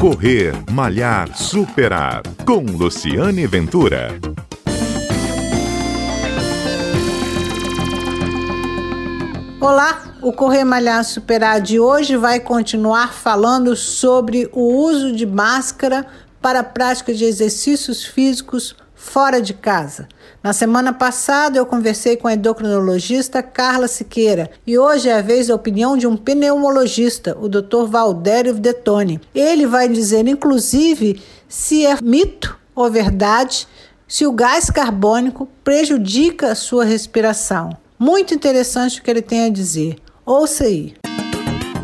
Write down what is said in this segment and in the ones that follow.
Correr, Malhar, Superar. Com Luciane Ventura. Olá, o Correr Malhar Superar de hoje vai continuar falando sobre o uso de máscara para a prática de exercícios físicos fora de casa. Na semana passada eu conversei com a endocrinologista Carla Siqueira e hoje é a vez da opinião de um pneumologista, o Dr. Valdério Detone. Ele vai dizer, inclusive, se é mito ou verdade se o gás carbônico prejudica a sua respiração. Muito interessante o que ele tem a dizer. Ouça aí.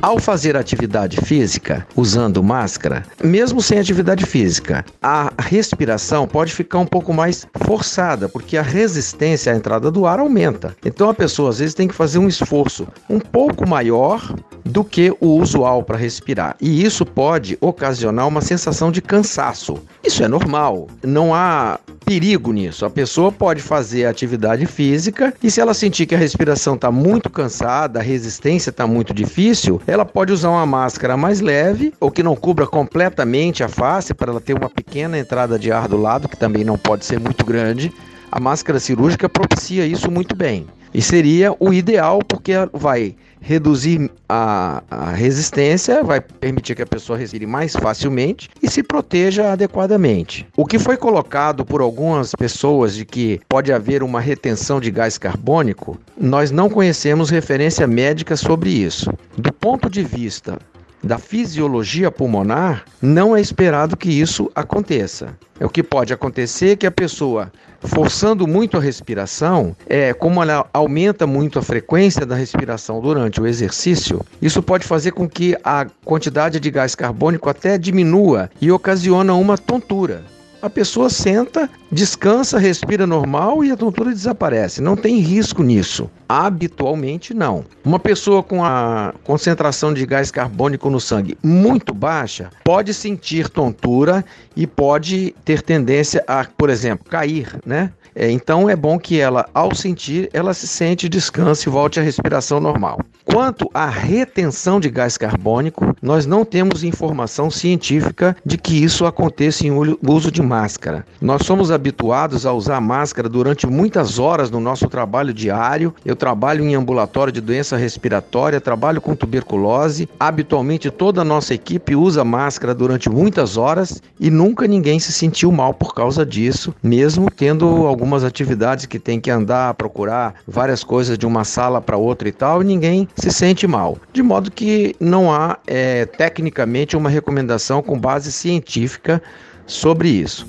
Ao fazer atividade física usando máscara, mesmo sem atividade física, a respiração pode ficar um pouco mais forçada, porque a resistência à entrada do ar aumenta. Então a pessoa às vezes tem que fazer um esforço um pouco maior do que o usual para respirar. E isso pode ocasionar uma sensação de cansaço. Isso é normal. Não há perigo nisso. A pessoa pode fazer atividade física e se ela sentir que a respiração está muito cansada, a resistência está muito difícil, ela pode usar uma máscara mais leve ou que não cubra completamente a face para ela ter uma pequena entrada de ar do lado, que também não pode ser muito grande. A máscara cirúrgica propicia isso muito bem. E seria o ideal porque vai reduzir a, a, resistência, vai permitir que a pessoa respire mais facilmente e se proteja adequadamente. O que foi colocado por algumas pessoas de que pode haver uma retenção de gás carbônico, nós não conhecemos referência médica sobre isso. Do ponto de vista da fisiologia pulmonar, não é esperado que isso aconteça. O que pode acontecer é que a pessoa, forçando muito a respiração, é como ela aumenta muito a frequência da respiração durante o exercício, isso pode fazer com que a quantidade de gás carbônico até diminua e ocasiona uma tontura a pessoa senta, descansa, respira normal e a tontura desaparece. Não tem risco nisso. Habitualmente, não. Uma pessoa com a concentração de gás carbônico no sangue muito baixa pode sentir tontura e pode ter tendência a, por exemplo, cair, né? É, então é bom que ela, ao sentir, ela se sente, descanse e volte à respiração normal. Quanto à retenção de gás carbônico, nós não temos informação científica de que isso aconteça em uso de máscara. Nós somos habituados a usar máscara durante muitas horas no nosso trabalho diário. Eu trabalho em ambulatório de doença respiratória, trabalho com tuberculose. Habitualmente toda a nossa equipe usa máscara durante muitas horas e nunca ninguém se sentiu mal por causa disso, mesmo tendo algumas atividades que tem que andar, procurar várias coisas de uma sala para outra e tal, e ninguém se sente mal. De modo que não há é, tecnicamente uma recomendação com base científica sobre isso.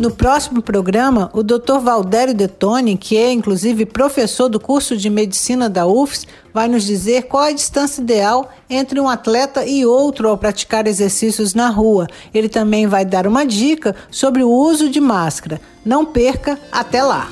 No próximo programa, o Dr. Valdério Detone, que é inclusive professor do curso de medicina da UFS, vai nos dizer qual a distância ideal entre um atleta e outro ao praticar exercícios na rua. Ele também vai dar uma dica sobre o uso de máscara. Não perca, até lá!